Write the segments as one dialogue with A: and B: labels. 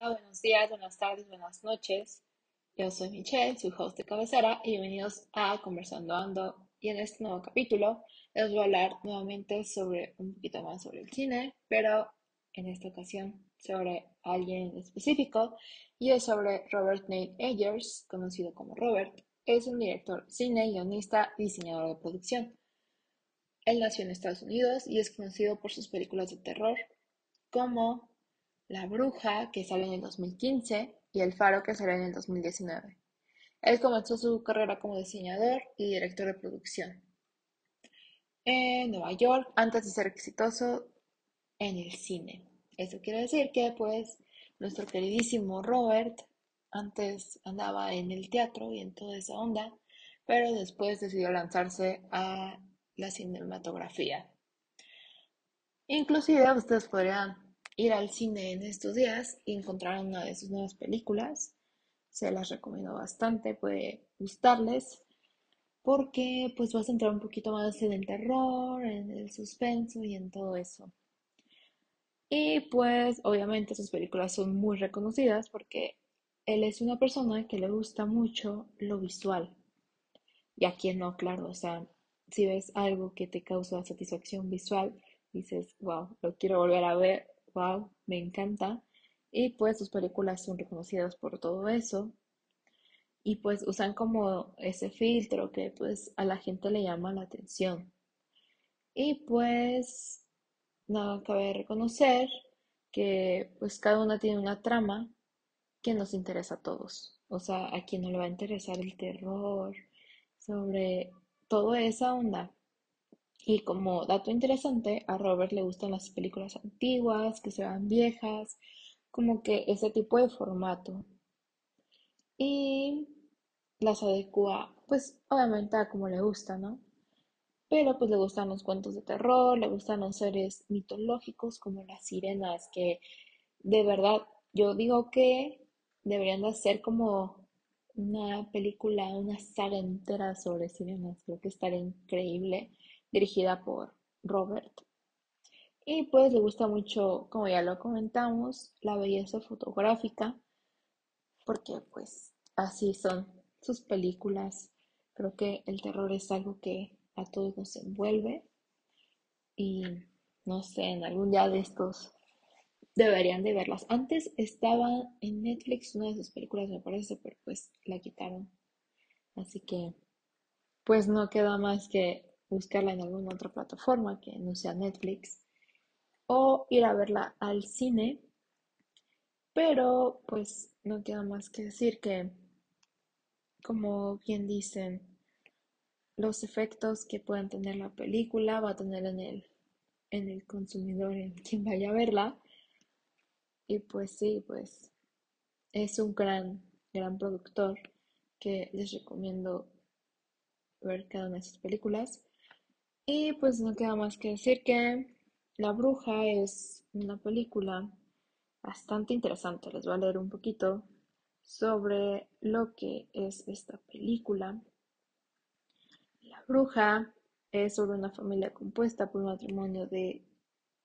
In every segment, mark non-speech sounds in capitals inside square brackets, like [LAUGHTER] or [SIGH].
A: buenos días, buenas tardes, buenas noches. Yo soy Michelle, su host de cabecera, y bienvenidos a Conversando Ando. Y en este nuevo capítulo les voy a hablar nuevamente sobre un poquito más sobre el cine, pero en esta ocasión sobre alguien específico, y es sobre Robert Nate Ayers, conocido como Robert. Es un director cine, guionista diseñador de producción. Él nació en Estados Unidos y es conocido por sus películas de terror, como La Bruja, que salió en el 2015, y El Faro, que salió en el 2019. Él comenzó su carrera como diseñador y director de producción en Nueva York antes de ser exitoso en el cine. Eso quiere decir que pues nuestro queridísimo Robert antes andaba en el teatro y en toda esa onda, pero después decidió lanzarse a la cinematografía. Inclusive ustedes podrían ir al cine en estos días y encontrar una de sus nuevas películas. Se las recomiendo bastante, puede gustarles porque pues vas a entrar un poquito más en el terror, en el suspenso y en todo eso. Y pues obviamente sus películas son muy reconocidas porque él es una persona que le gusta mucho lo visual. Y a quien no, claro, o sea, si ves algo que te causa satisfacción visual, dices, wow, lo quiero volver a ver, wow, me encanta. Y pues sus películas son reconocidas por todo eso. Y pues usan como ese filtro que pues a la gente le llama la atención. Y pues no cabe reconocer que pues cada una tiene una trama que nos interesa a todos. O sea, a quien no le va a interesar el terror, sobre toda esa onda. Y como dato interesante, a Robert le gustan las películas antiguas, que se vean viejas, como que ese tipo de formato. Y las adecua, pues obviamente a como le gusta, ¿no? Pero pues le gustan los cuentos de terror, le gustan los seres mitológicos como las sirenas, que de verdad yo digo que deberían de hacer como una película, una saga entera sobre sirenas. Creo que estaría increíble, dirigida por Robert. Y pues le gusta mucho, como ya lo comentamos, la belleza fotográfica, porque pues así son sus películas. Creo que el terror es algo que a todos nos envuelve y no sé, en algún día de estos deberían de verlas. Antes estaba en Netflix una de sus películas, me parece, pero pues la quitaron. Así que pues no queda más que buscarla en alguna otra plataforma que no sea Netflix o ir a verla al cine. Pero pues no queda más que decir que, como bien dicen, los efectos que puedan tener la película va a tener en el, en el consumidor, en quien vaya a verla. Y pues sí, pues es un gran, gran productor que les recomiendo ver cada una de sus películas. Y pues no queda más que decir que La Bruja es una película bastante interesante. Les voy a leer un poquito sobre lo que es esta película. La Bruja es sobre una familia compuesta por un matrimonio de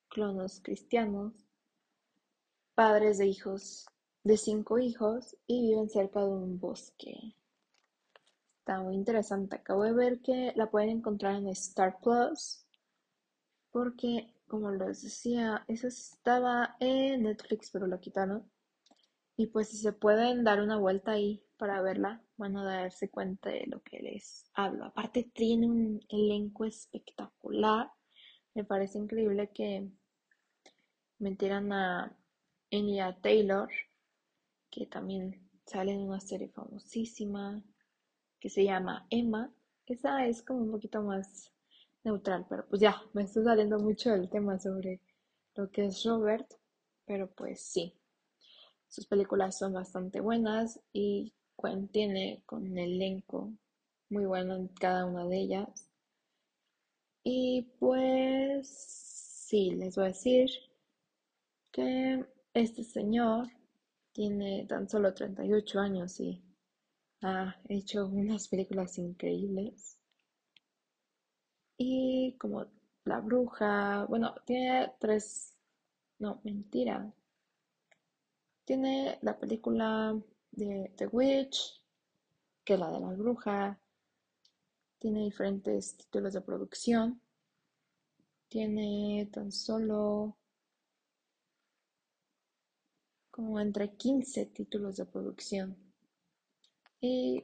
A: clonos cristianos padres de hijos, de cinco hijos, y viven cerca de un bosque. Está muy interesante. Acabo de ver que la pueden encontrar en Star Plus, porque, como les decía, esa estaba en Netflix, pero la quitaron. Y pues si se pueden dar una vuelta ahí para verla, van a darse cuenta de lo que les hablo. Aparte tiene un elenco espectacular. Me parece increíble que metieran a Taylor, que también sale en una serie famosísima que se llama Emma. Esa es como un poquito más neutral, pero pues ya, me estoy saliendo mucho del tema sobre lo que es Robert, pero pues sí, sus películas son bastante buenas y tiene con un elenco muy bueno en cada una de ellas. Y pues sí, les voy a decir que este señor tiene tan solo 38 años y ha hecho unas películas increíbles. Y como La Bruja, bueno, tiene tres, no, mentira. Tiene la película de The Witch, que es la de la bruja. Tiene diferentes títulos de producción. Tiene tan solo como entre 15 títulos de producción. Y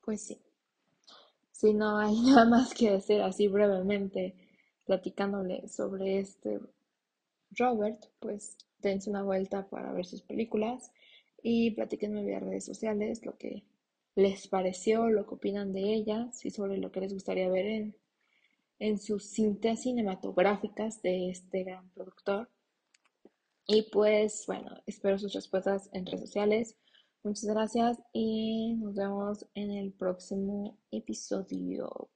A: pues sí, si no hay [LAUGHS] nada más que decir así brevemente platicándole sobre este Robert, pues dense una vuelta para ver sus películas y platíquenme vía redes sociales lo que les pareció, lo que opinan de ellas y sobre lo que les gustaría ver en, en sus cintas cinematográficas de este gran productor. Y pues bueno, espero sus respuestas en redes sociales. Muchas gracias y nos vemos en el próximo episodio.